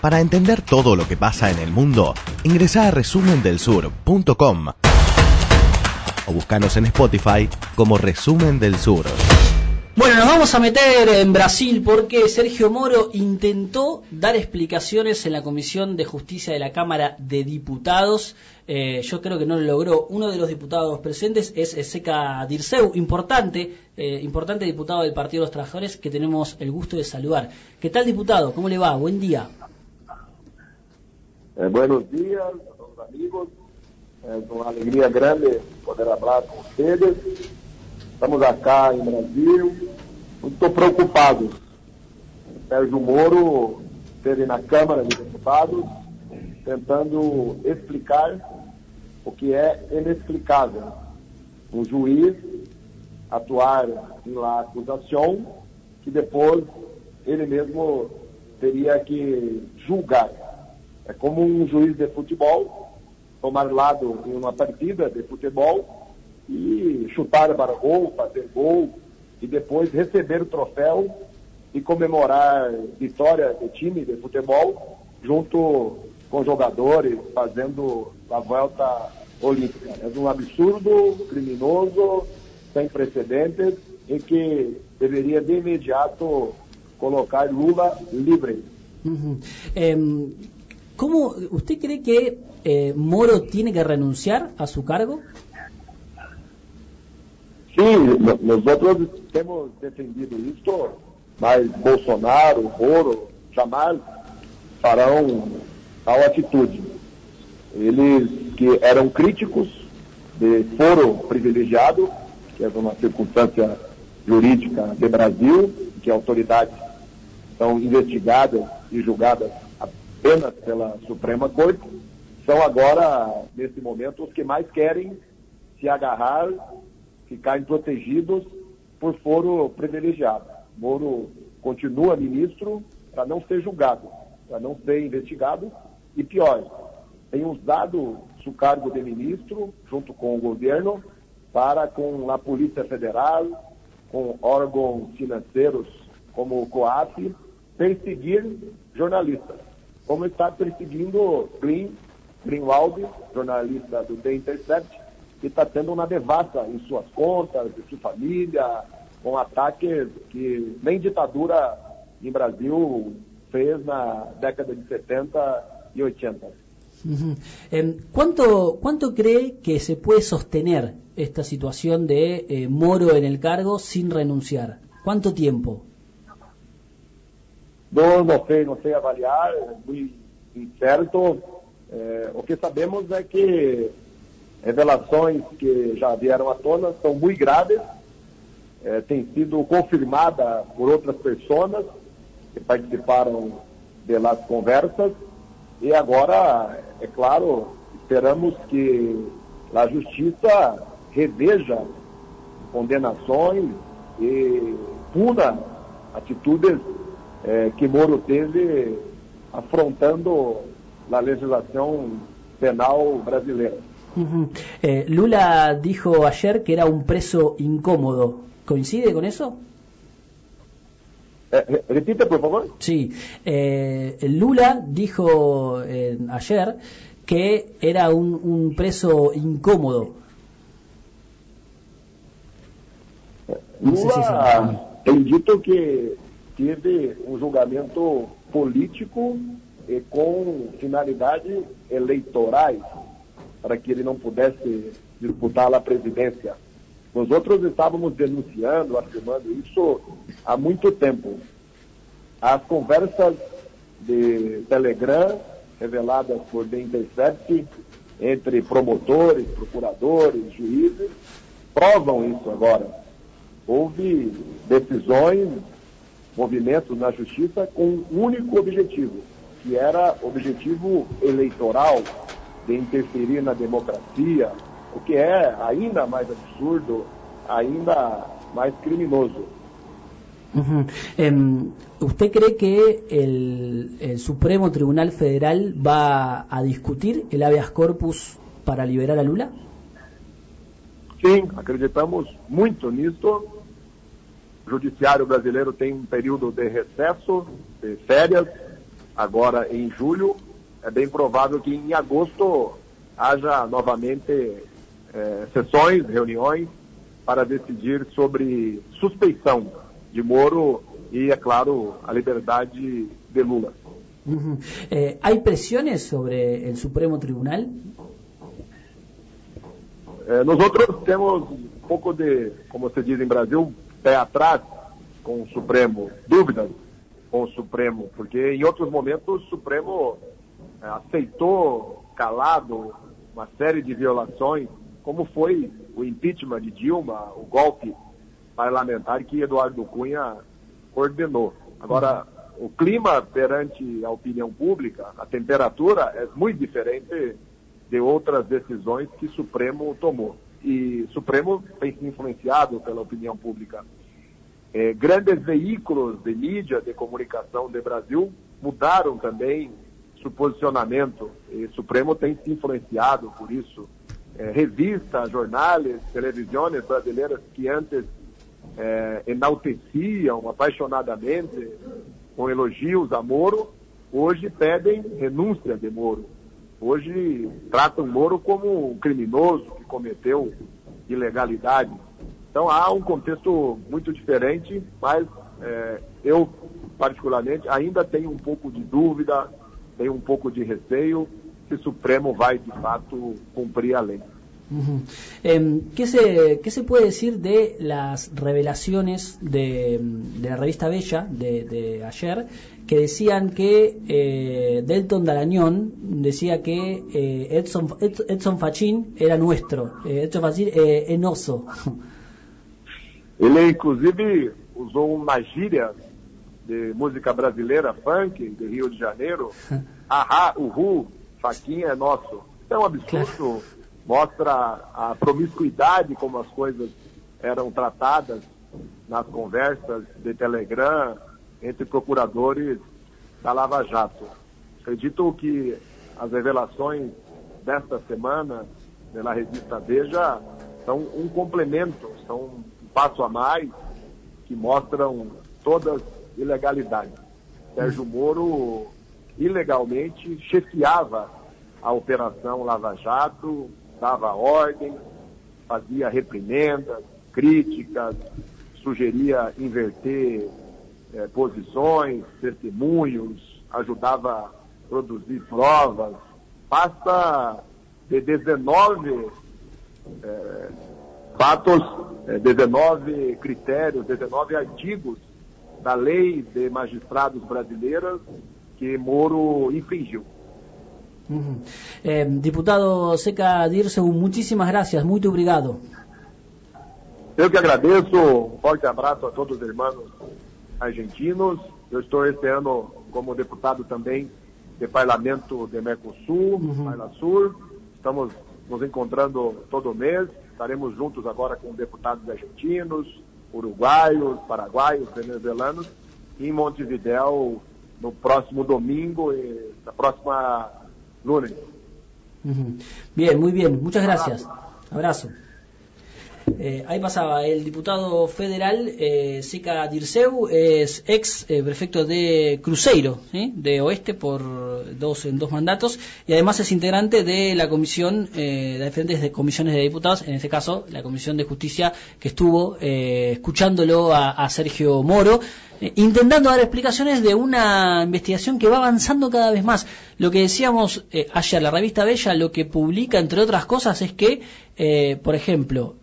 Para entender todo lo que pasa en el mundo, ingresa a resumendelsur.com o buscanos en Spotify como Resumen del Sur. Bueno, nos vamos a meter en Brasil porque Sergio Moro intentó dar explicaciones en la Comisión de Justicia de la Cámara de Diputados. Eh, yo creo que no lo logró. Uno de los diputados presentes es Seca Dirceu, importante, eh, importante diputado del Partido de los Trabajadores que tenemos el gusto de saludar. ¿Qué tal, diputado? ¿Cómo le va? Buen día. Eh, buenos días a todos amigos. Es una alegría grande poder hablar con ustedes. Estamos acá em Brasil, muito preocupados. Sérgio Moro esteve na Câmara de Deputados tentando explicar o que é inexplicável. Um juiz atuar na acusação que depois ele mesmo teria que julgar. É como um juiz de futebol tomar lado em uma partida de futebol e chutar para gol, fazer gol e depois receber o troféu e comemorar vitória do time de futebol junto com jogadores fazendo a volta olímpica. É um absurdo, criminoso, sem precedentes e que deveria de imediato colocar Lula livre. Uhum. Eh, ¿Cómo usted cree que eh, Moro tiene que renunciar a su cargo? Sim, nós outros temos defendido isso, mas Bolsonaro, Moro, jamais farão tal atitude. Eles que eram críticos de foro privilegiado, que é uma circunstância jurídica de Brasil, que autoridades são investigadas e julgadas pela Suprema Corte, são agora, nesse momento, os que mais querem se agarrar ficarem protegidos por foro privilegiado. Moro continua ministro para não ser julgado, para não ser investigado. E pior, tem usado seu cargo de ministro junto com o governo para com a Polícia Federal, com órgãos financeiros como o COAF, perseguir jornalistas, como está perseguindo Green, Greenwald, jornalista do The Intercept, que está tendo uma devassa em suas contas, em sua família, com ataques que nem ditadura em Brasil fez na década de 70 e 80. Uh eh, ¿Cuánto, ¿Cuánto cree que se puede sostener esta situación de eh, Moro en el cargo sin renunciar? ¿Cuánto tiempo? No, não sei, não sei avaliar, é muito incerto. Eh, o que sabemos é que revelações que já vieram à tona são muito graves, é, têm sido confirmadas por outras pessoas que participaram das conversas e agora, é claro, esperamos que a justiça reveja condenações e puna atitudes é, que Moro teve afrontando a legislação penal brasileira. Eh, Lula dijo ayer que era un preso incómodo. ¿Coincide con eso? Eh, eh, repite, por favor. Sí. Lula dijo ayer que era un, preso incómodo. Lula tem dito que teve um julgamento político e com finalidades eleitorais para que ele não pudesse disputar a presidência. Nós outros estávamos denunciando, afirmando isso há muito tempo. As conversas de Telegram, reveladas por The Intercept, entre promotores, procuradores, juízes, provam isso agora. Houve decisões, movimentos na justiça com um único objetivo, que era objetivo eleitoral, de interferir na democracia, o que é ainda mais absurdo, ainda mais criminoso. Uh ¿Usted cree que el, el, Supremo Tribunal Federal va a discutir el habeas corpus para liberar a Lula? Sim, acreditamos muito nisso. O judiciário brasileiro tem um período de recesso, de férias, agora em julho, é bem provável que em agosto haja novamente é, sessões, reuniões, para decidir sobre suspeição de Moro e, é claro, a liberdade de Lula. Uhum. Eh, ¿Hay presiones sobre el Supremo Tribunal? Eh, nosotros temos um pouco de, como se diz em Brasil, pé atrás com o Supremo, dúvidas com o Supremo, porque em outros momentos o Supremo eh, aceitou calado uma série de violações, como foi o impeachment de Dilma, o golpe parlamentar que Eduardo Cunha ordenou. Agora, o clima perante a opinião pública, a temperatura é muito diferente de outras decisões que o Supremo tomou. E Supremo tem se influenciado pela opinião pública. É, grandes veículos de mídia, de comunicação do Brasil mudaram também seu posicionamento. E Supremo tem se influenciado por isso. É, revistas, jornais, televisões brasileiras que antes é, enalteciam apaixonadamente com elogios a Moro, hoje pedem renúncia de Moro. Hoje tratam Moro como um criminoso que cometeu ilegalidade. Então há um contexto muito diferente, mas é, eu, particularmente, ainda tenho um pouco de dúvida, tenho um pouco de receio se o Supremo vai, de fato, cumprir a lei. Eh, ¿qué, se, ¿Qué se puede decir de las revelaciones de, de la revista Bella de, de, ayer que decían que eh, Delton Darañón decía que eh, Edson, Edson Fachín era nuestro, eh, Edson Fachín eh, enoso? Ele inclusive usou uma gíria de música brasileira, funk, de Rio de Janeiro, ahá, uhu, faquinha é nosso. É um absurdo mostra a promiscuidade como as coisas eram tratadas nas conversas de Telegram entre procuradores da Lava Jato. Acredito que as revelações desta semana pela revista Veja são um complemento, são um passo a mais que mostram todas ilegalidades. Sérgio Moro ilegalmente chefiava a operação Lava Jato, dava ordem, fazia reprimendas, críticas, sugeria inverter é, posições, testemunhos, ajudava a produzir provas. Passa de 19 é, fatos, é, 19 critérios, 19 artigos da lei de magistrados brasileiras que Moro infringiu. Eh, diputado Seca Dirceu, muchísimas gracias, muito obrigado. Eu que agradeço, um forte abraço a todos os irmãos argentinos. Eu estou este ano como deputado também do Parlamento de Mercosul, uhum. Estamos nos encontrando todo mês. Estaremos juntos agora com deputados argentinos, uruguaios, paraguaios, venezuelanos, em Montevidéu no próximo domingo e na próxima Bien, muy bien, muchas gracias. Abrazo. Eh, ahí pasaba el diputado federal eh, Sica Dirceu, es ex eh, prefecto de Cruzeiro, de Oeste por dos en dos mandatos y además es integrante de la comisión eh, de diferentes comisiones de diputados, en este caso la comisión de justicia que estuvo eh, escuchándolo a, Sergio Moro, intentando dar explicaciones de una investigación que va avanzando cada vez más. Lo que decíamos ayer, la revista Bella lo que publica entre otras cosas es que, por ejemplo,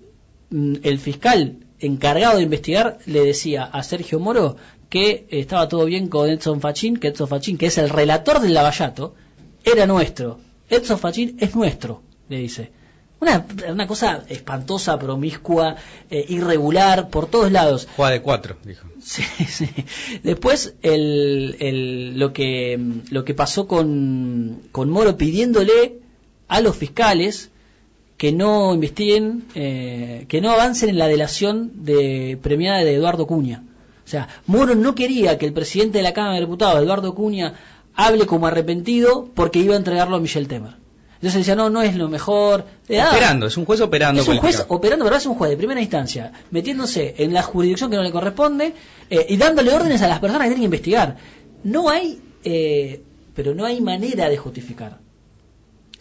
el fiscal encargado de investigar le decía a Sergio Moro que estaba todo bien con Edson Fachín, que Edson Fachín, que es el relator del lavallato, era nuestro. Edson Fachín es nuestro, le dice. Una, una cosa espantosa, promiscua, eh, irregular, por todos lados. Juega de cuatro, dijo. Sí, sí. Después, el, el, lo, que, lo que pasó con, con Moro pidiéndole a los fiscales que no investiguen, eh, que no avancen en la delación de premiada de Eduardo Cuña. O sea, Moro no quería que el presidente de la Cámara de Diputados, Eduardo Cuña, hable como arrepentido porque iba a entregarlo a Michel Temer. Entonces decía, no, no es lo mejor. operando, es un juez operando. Es un juez operando, pero es un juez de primera instancia, metiéndose en la jurisdicción que no le corresponde eh, y dándole órdenes a las personas que tienen que investigar. No hay eh, pero no hay manera de justificar.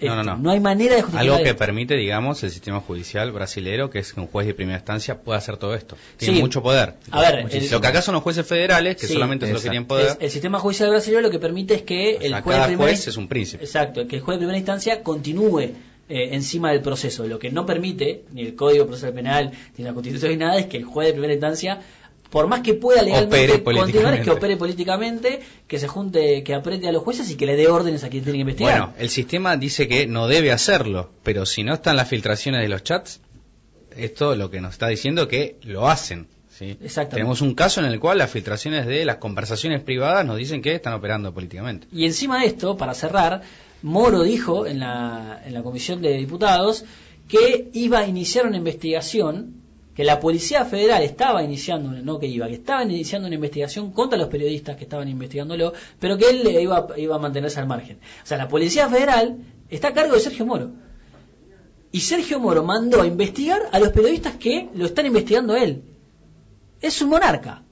No, no, no. No hay manera de justificar. Algo que permite, digamos, el sistema judicial brasilero, que es que un juez de primera instancia pueda hacer todo esto. Tiene Sí. mucho poder. A ver, el- lo que acá son los jueces federales, que Sí, solamente son los que exacto. tienen poder. Es- el sistema judicial brasileño lo que permite es que O el juez de cada primera juez es un príncipe. Exacto, que el juez de primera instancia continúe eh, encima del proceso. Lo que no permite ni el Código Procesal Penal ni la Constitución ni nada es que el juez de primera instancia por más que pueda legalmente continuar, es que opere políticamente, que se junte, que apriete a los jueces y que le dé órdenes a quien tiene que investigar. Bueno, el sistema dice que no debe hacerlo, pero si no están las filtraciones de los chats, esto lo que nos está diciendo que lo hacen. Tenemos un caso en el cual las filtraciones de las conversaciones privadas nos dicen que están operando políticamente. Y encima de esto, para cerrar, Moro dijo en la, en la Comisión de Diputados que iba a iniciar una investigación, que la Policía Federal estaba iniciando, no que iba, que estaban iniciando una investigación contra los periodistas que estaban investigándolo, pero que él iba, iba a mantenerse al margen. O sea, la Policía Federal está a cargo de Sergio Moro. Y Sergio Moro mandó a investigar a los periodistas que lo están investigando a él. Es un monarca.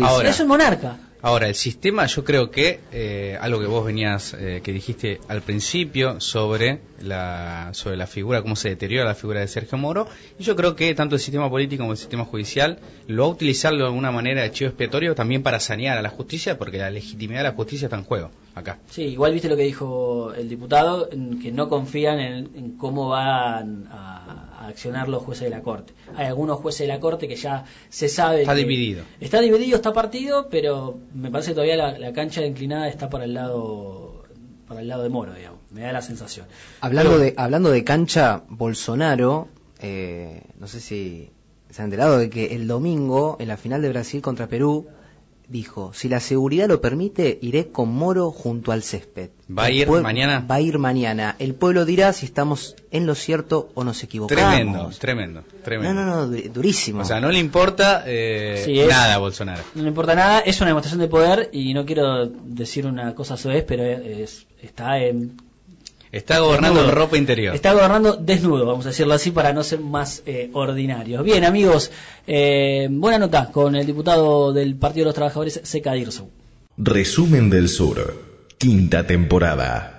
Ahora. es un monarca. Ahora, el sistema, yo creo que eh, algo que vos venías, eh, que dijiste al principio sobre la, sobre la figura, cómo se deteriora la figura de Sergio Moro, y yo creo que tanto el sistema político como el sistema judicial lo va a utilizar de alguna manera de chivo expiatorio también para sanear a la justicia, porque la legitimidad de la justicia está en juego acá. Sí, igual viste lo que dijo el diputado, que no confían en, en cómo van a, a accionar los jueces de la Corte. Hay algunos jueces de la Corte que ya se sabe... Está que- dividido. Está dividido, está partido, pero me parece que todavía la, la cancha inclinada está para el lado para el lado de Moro, digamos. Me da la sensación. Hablando Pero- de, hablando de cancha, Bolsonaro, eh, no sé si se han enterado de que el domingo, en la final de Brasil contra Perú, dijo, si la seguridad lo permite, iré con Moro junto al césped. ¿Va a ir mañana? Va a ir mañana. El pueblo dirá si estamos en lo cierto o nos equivocamos. Tremendo, tremendo, tremendo. No, no, no, dur- durísimo. O sea, no le importa eh, Sí, es- nada a Bolsonaro. No me importa nada, es una demostración de poder y no quiero decir una cosa soez, pero es, está en Está gobernando Desnudo. ropa interior. Está gobernando desnudo, vamos a decirlo así, para no ser más eh, ordinarios. Bien, amigos, eh, buena nota con el diputado del Partido de los Trabajadores, Seca Dirso. Resumen del Sur, quinta temporada.